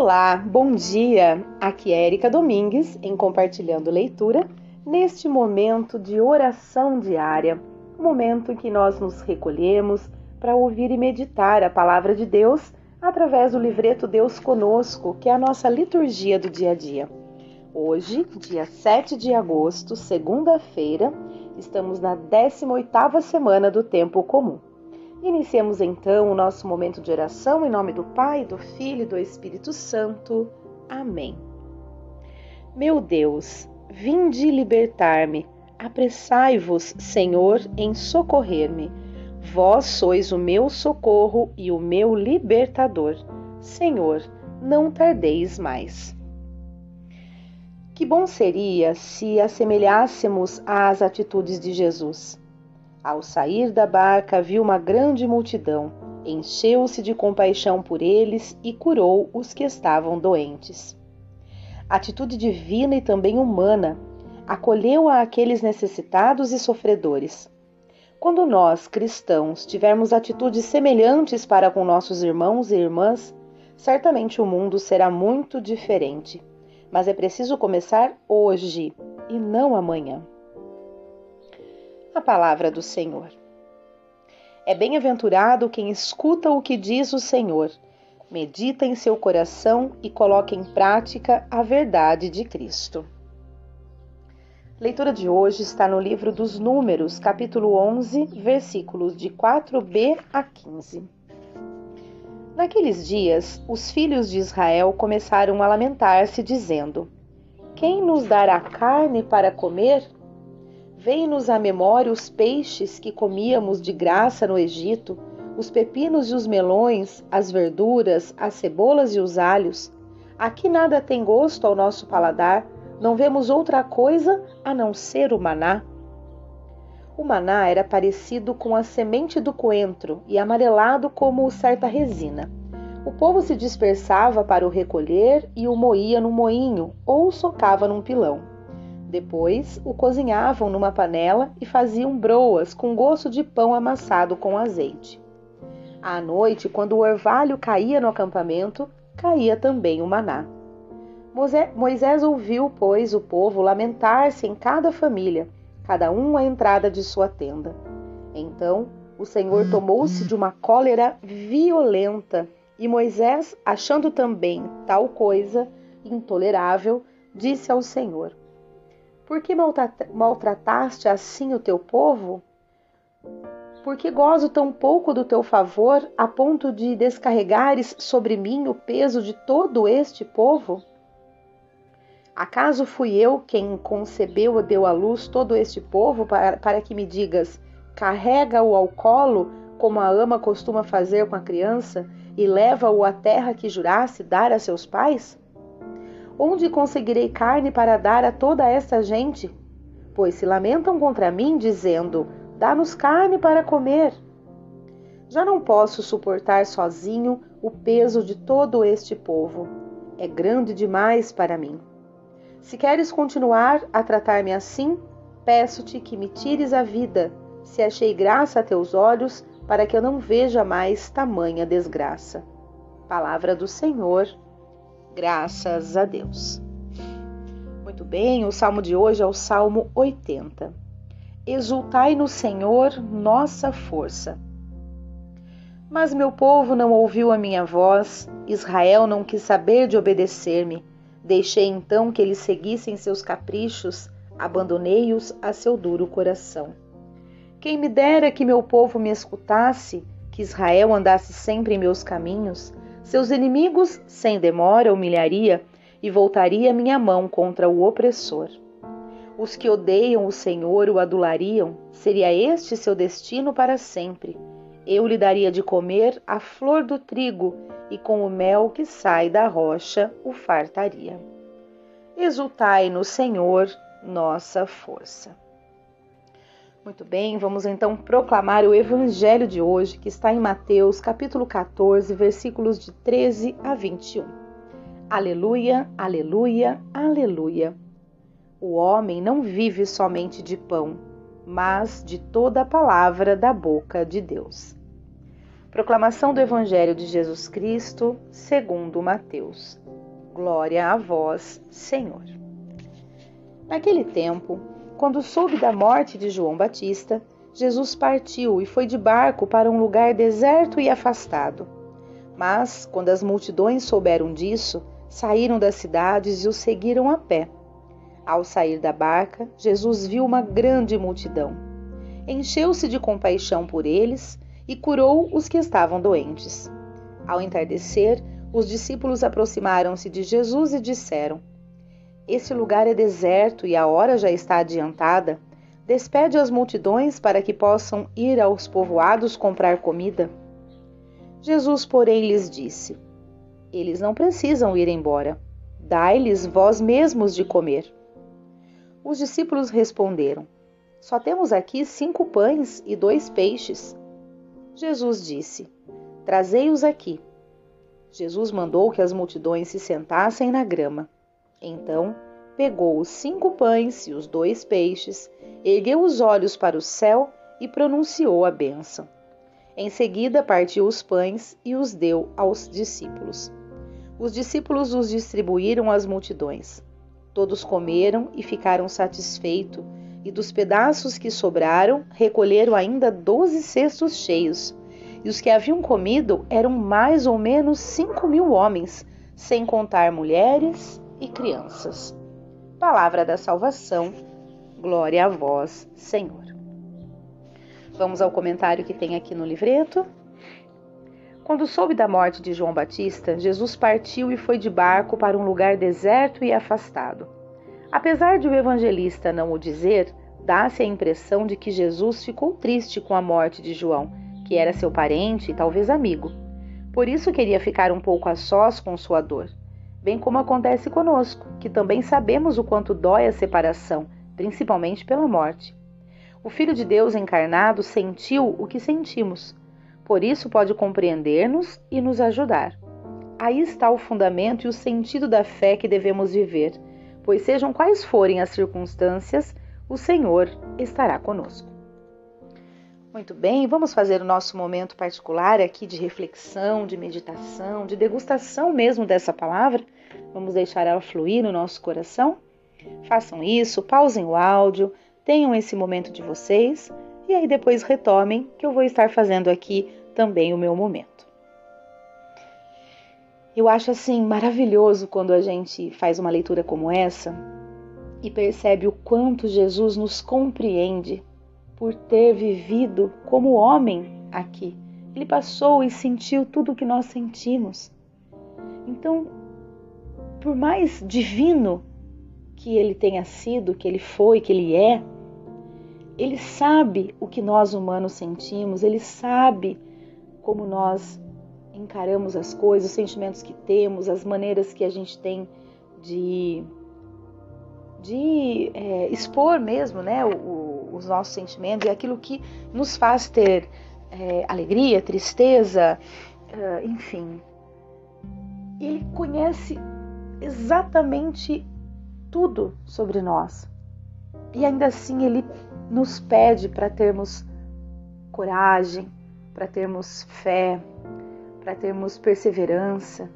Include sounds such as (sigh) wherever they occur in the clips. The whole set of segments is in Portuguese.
Olá, bom dia! Aqui é Erika Domingues em Compartilhando Leitura, neste momento de oração diária, momento em que nós nos recolhemos para ouvir e meditar a palavra de Deus através do livreto Deus Conosco, que é a nossa liturgia do dia a dia. Hoje, dia 7 de agosto, segunda-feira, estamos na 18ª semana do tempo comum. Iniciemos então o nosso momento de oração em nome do Pai, do Filho e do Espírito Santo. Amém. Meu Deus, vinde libertar-me. Apressai-vos, Senhor, em socorrer-me. Vós sois o meu socorro e o meu libertador. Senhor, não tardeis mais. Que bom seria se assemelhássemos às atitudes de Jesus. Ao sair da barca, viu uma grande multidão, encheu-se de compaixão por eles e curou os que estavam doentes. Atitude divina e também humana, acolheu a aqueles necessitados e sofredores. Quando nós, cristãos, tivermos atitudes semelhantes para com nossos irmãos e irmãs, certamente o mundo será muito diferente. Mas é preciso começar hoje e não amanhã a palavra do Senhor. É bem-aventurado quem escuta o que diz o Senhor, medita em seu coração e coloca em prática a verdade de Cristo. Leitura de hoje está no livro dos Números, capítulo 11, versículos de 4b a 15. Naqueles dias, os filhos de Israel começaram a lamentar-se, dizendo: Quem nos dará carne para comer? Vem-nos à memória os peixes que comíamos de graça no Egito, os pepinos e os melões, as verduras, as cebolas e os alhos. Aqui nada tem gosto ao nosso paladar, não vemos outra coisa a não ser o maná. O maná era parecido com a semente do coentro e amarelado como certa resina. O povo se dispersava para o recolher e o moía no moinho ou socava num pilão. Depois o cozinhavam numa panela e faziam broas com gosto de pão amassado com azeite. À noite, quando o orvalho caía no acampamento, caía também o maná. Moisés ouviu, pois, o povo lamentar-se em cada família, cada um à entrada de sua tenda. Então o Senhor tomou-se de uma cólera violenta e Moisés, achando também tal coisa intolerável, disse ao Senhor: por que maltrataste assim o teu povo? Por que gozo tão pouco do teu favor, a ponto de descarregares sobre mim o peso de todo este povo? Acaso fui eu quem concebeu e deu à luz todo este povo para, para que me digas: carrega-o ao colo, como a ama costuma fazer com a criança, e leva-o à terra que jurasse dar a seus pais? Onde conseguirei carne para dar a toda esta gente? Pois se lamentam contra mim, dizendo: Dá-nos carne para comer. Já não posso suportar sozinho o peso de todo este povo. É grande demais para mim. Se queres continuar a tratar-me assim, peço-te que me tires a vida, se achei graça a teus olhos, para que eu não veja mais tamanha desgraça. Palavra do Senhor Graças a Deus. Muito bem, o salmo de hoje é o Salmo 80. Exultai no Senhor, nossa força. Mas meu povo não ouviu a minha voz, Israel não quis saber de obedecer-me. Deixei então que eles seguissem seus caprichos, abandonei-os a seu duro coração. Quem me dera que meu povo me escutasse, que Israel andasse sempre em meus caminhos, seus inimigos, sem demora, humilharia e voltaria minha mão contra o opressor. Os que odeiam o Senhor o adulariam, seria este seu destino para sempre. Eu lhe daria de comer a flor do trigo, e com o mel que sai da rocha o fartaria. Exultai no Senhor, nossa força. Muito bem, vamos então proclamar o evangelho de hoje, que está em Mateus, capítulo 14, versículos de 13 a 21. Aleluia, aleluia, aleluia. O homem não vive somente de pão, mas de toda a palavra da boca de Deus. Proclamação do Evangelho de Jesus Cristo, segundo Mateus. Glória a vós, Senhor. Naquele tempo, quando soube da morte de João Batista, Jesus partiu e foi de barco para um lugar deserto e afastado. Mas, quando as multidões souberam disso, saíram das cidades e o seguiram a pé. Ao sair da barca, Jesus viu uma grande multidão. Encheu-se de compaixão por eles e curou os que estavam doentes. Ao entardecer, os discípulos aproximaram-se de Jesus e disseram: Esse lugar é deserto e a hora já está adiantada. Despede as multidões para que possam ir aos povoados comprar comida. Jesus, porém, lhes disse: Eles não precisam ir embora. Dai-lhes vós mesmos de comer. Os discípulos responderam: Só temos aqui cinco pães e dois peixes. Jesus disse: Trazei-os aqui. Jesus mandou que as multidões se sentassem na grama. Então, pegou os cinco pães e os dois peixes, ergueu os olhos para o céu e pronunciou a bênção. Em seguida, partiu os pães e os deu aos discípulos. Os discípulos os distribuíram às multidões. Todos comeram e ficaram satisfeitos e dos pedaços que sobraram, recolheram ainda doze cestos cheios. E os que haviam comido eram mais ou menos cinco mil homens, sem contar mulheres e crianças. Palavra da salvação, glória a vós, Senhor. Vamos ao comentário que tem aqui no livreto. Quando soube da morte de João Batista, Jesus partiu e foi de barco para um lugar deserto e afastado. Apesar de o evangelista não o dizer, dá-se a impressão de que Jesus ficou triste com a morte de João, que era seu parente e talvez amigo. Por isso queria ficar um pouco a sós com sua dor, bem como acontece conosco, que também sabemos o quanto dói a separação, principalmente pela morte. O Filho de Deus encarnado sentiu o que sentimos, por isso pode compreender-nos e nos ajudar. Aí está o fundamento e o sentido da fé que devemos viver pois sejam quais forem as circunstâncias, o Senhor estará conosco. Muito bem, vamos fazer o nosso momento particular aqui de reflexão, de meditação, de degustação mesmo dessa palavra. Vamos deixar ela fluir no nosso coração? Façam isso, pausem o áudio, tenham esse momento de vocês e aí depois retomem que eu vou estar fazendo aqui também o meu momento. Eu acho assim maravilhoso quando a gente faz uma leitura como essa e percebe o quanto Jesus nos compreende por ter vivido como homem aqui. Ele passou e sentiu tudo o que nós sentimos. Então, por mais divino que ele tenha sido, que ele foi, que ele é, ele sabe o que nós humanos sentimos, ele sabe como nós encaramos as coisas, os sentimentos que temos, as maneiras que a gente tem de, de é, expor mesmo né, o, os nossos sentimentos e aquilo que nos faz ter é, alegria, tristeza, é, enfim. Ele conhece exatamente tudo sobre nós. E ainda assim ele nos pede para termos coragem, para termos fé, para termos perseverança,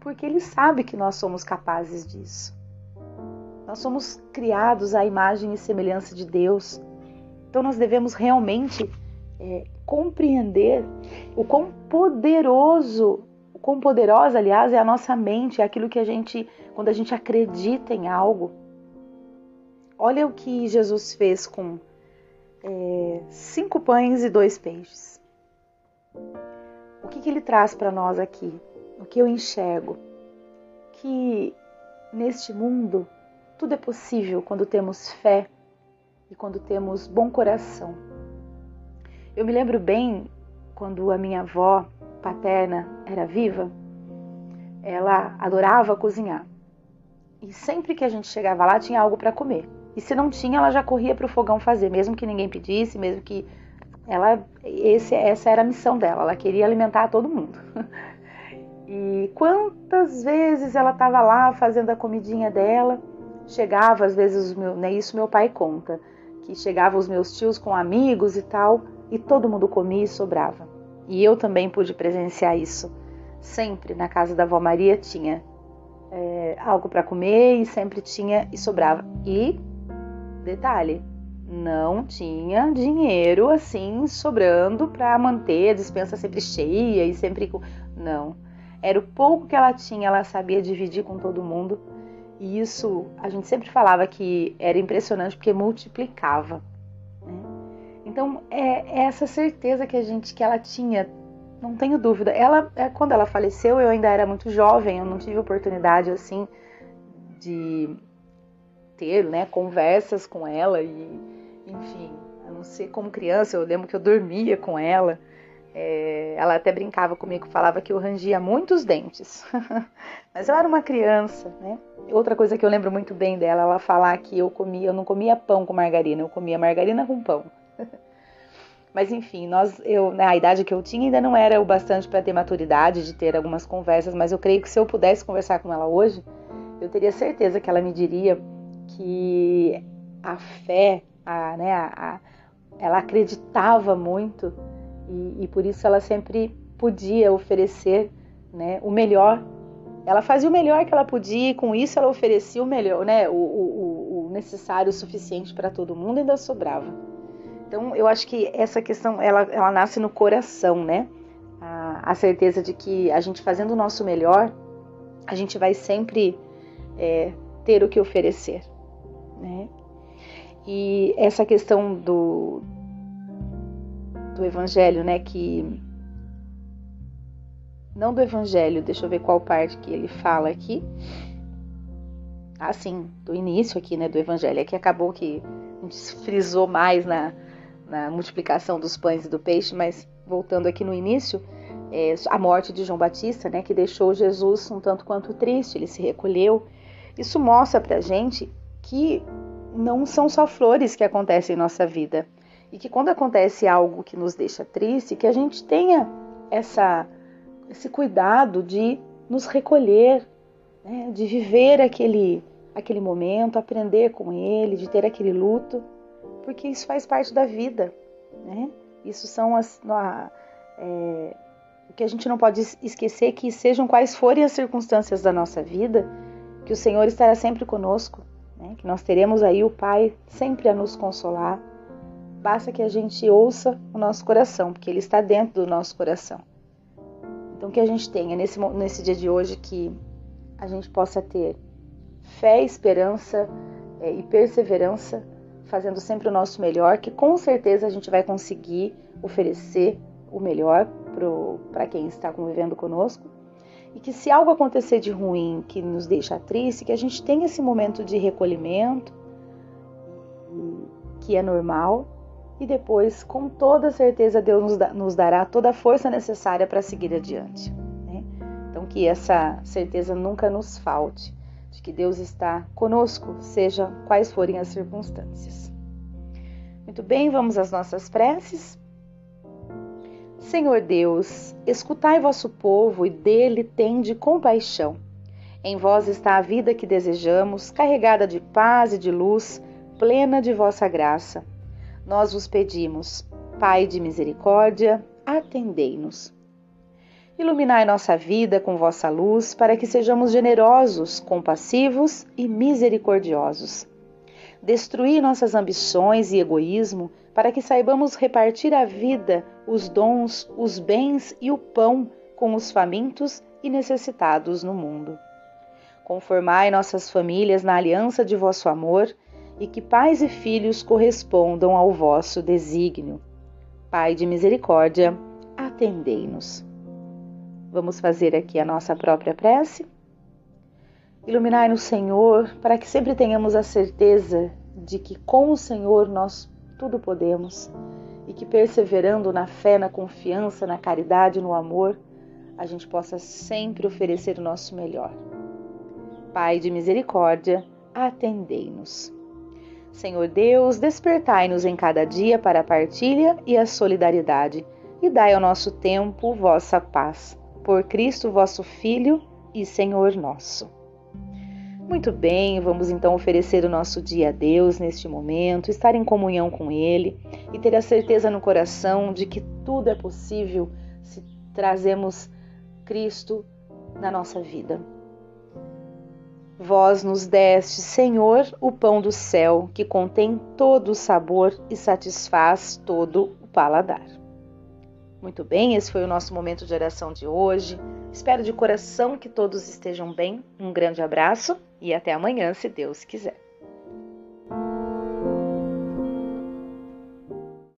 porque Ele sabe que nós somos capazes disso. Nós somos criados à imagem e semelhança de Deus, então nós devemos realmente é, compreender o quão poderoso, o quão poderosa, aliás, é a nossa mente, é aquilo que a gente, quando a gente acredita em algo. Olha o que Jesus fez com é, cinco pães e dois peixes. O que, que ele traz para nós aqui? O que eu enxergo? Que neste mundo tudo é possível quando temos fé e quando temos bom coração. Eu me lembro bem quando a minha avó paterna era viva, ela adorava cozinhar. E sempre que a gente chegava lá tinha algo para comer. E se não tinha, ela já corria para o fogão fazer, mesmo que ninguém pedisse, mesmo que ela, esse, essa era a missão dela, ela queria alimentar todo mundo. (laughs) E quantas vezes ela estava lá fazendo a comidinha dela, chegava às vezes, meu, né, isso meu pai conta, que chegava os meus tios com amigos e tal, e todo mundo comia e sobrava. E eu também pude presenciar isso. Sempre na casa da avó Maria tinha é, algo para comer e sempre tinha e sobrava. E detalhe, não tinha dinheiro assim sobrando para manter a dispensa sempre cheia e sempre não. Era o pouco que ela tinha, ela sabia dividir com todo mundo. E isso a gente sempre falava que era impressionante porque multiplicava. Né? Então é, é essa certeza que a gente que ela tinha, não tenho dúvida. Ela é, quando ela faleceu eu ainda era muito jovem, eu não tive oportunidade assim de ter, né, conversas com ela e, enfim, a não ser como criança, eu lembro que eu dormia com ela. É, ela até brincava comigo, falava que eu rangia muitos dentes. (laughs) Mas eu era uma criança, né? Outra coisa que eu lembro muito bem dela, ela falar que eu comia, eu não comia pão com margarina, eu comia margarina com pão. (laughs) Mas enfim, nós, eu, né, a idade que eu tinha ainda não era o bastante para ter maturidade de ter algumas conversas, mas eu creio que se eu pudesse conversar com ela hoje, eu teria certeza que ela me diria que a fé, a, né, a, a, ela acreditava muito e, e, por isso ela sempre podia oferecer né, o melhor. Ela fazia o melhor que ela podia e com isso ela oferecia o melhor, né, o, o, o necessário, o suficiente para todo mundo e ainda sobrava. Então eu acho que essa questão ela, ela nasce no coração, né? A, a certeza de que a gente fazendo o nosso melhor, a gente vai sempre é, ter o que oferecer né? E essa questão do, do evangelho, né, que não do evangelho, deixa eu ver qual parte que ele fala aqui. Ah, sim, do início aqui, né, do evangelho, é que acabou que a gente frisou mais na, na multiplicação dos pães e do peixe, mas voltando aqui no início, é, a morte de João Batista, né, que deixou Jesus um tanto quanto triste, ele se recolheu. Isso mostra pra gente que não são só flores que acontecem em nossa vida. E que quando acontece algo que nos deixa triste, que a gente tenha essa, esse cuidado de nos recolher, né? de viver aquele, aquele momento, aprender com ele, de ter aquele luto, porque isso faz parte da vida. Né? Isso são as. É, o que a gente não pode esquecer que sejam quais forem as circunstâncias da nossa vida, que o Senhor estará sempre conosco né? que nós teremos aí o Pai sempre a nos consolar. Basta que a gente ouça o nosso coração, porque Ele está dentro do nosso coração. Então, que a gente tenha nesse, nesse dia de hoje que a gente possa ter fé, esperança é, e perseverança, fazendo sempre o nosso melhor, que com certeza a gente vai conseguir oferecer o melhor para quem está convivendo conosco e que se algo acontecer de ruim que nos deixa triste, que a gente tenha esse momento de recolhimento, que é normal, e depois, com toda certeza, Deus nos, dará toda a força necessária para seguir adiante. Né? Então, que essa certeza nunca nos falte, de que Deus está conosco, seja quais forem as circunstâncias. Muito bem, vamos às nossas preces. Senhor Deus, escutai vosso povo e dele tende compaixão. Em vós está a vida que desejamos, carregada de paz e de luz, plena de vossa graça. Nós vos pedimos, Pai de misericórdia, atendei-nos. Iluminai nossa vida com vossa luz, para que sejamos generosos, compassivos e misericordiosos. Destruí nossas ambições e egoísmo, para que saibamos repartir a vida, os dons, os bens e o pão com os famintos e necessitados no mundo. Conformai nossas famílias na aliança de vosso amor e que pais e filhos correspondam ao vosso desígnio. Pai de misericórdia, atendei-nos. Vamos fazer aqui a nossa própria prece? Iluminai-nos, Senhor, para que sempre tenhamos a certeza de que com o Senhor nós tudo podemos e que perseverando na fé, na confiança, na caridade, no amor, a gente possa sempre oferecer o nosso melhor. Pai de misericórdia, atendei-nos. Senhor Deus, despertai-nos em cada dia para a partilha e a solidariedade, e dai ao nosso tempo vossa paz. Por Cristo vosso Filho e Senhor nosso. Muito bem, vamos então oferecer o nosso dia a Deus neste momento, estar em comunhão com Ele e ter a certeza no coração de que tudo é possível se trazemos Cristo na nossa vida. Vós nos deste, Senhor, o pão do céu, que contém todo o sabor e satisfaz todo o paladar. Muito bem, esse foi o nosso momento de oração de hoje. Espero de coração que todos estejam bem. Um grande abraço e até amanhã, se Deus quiser.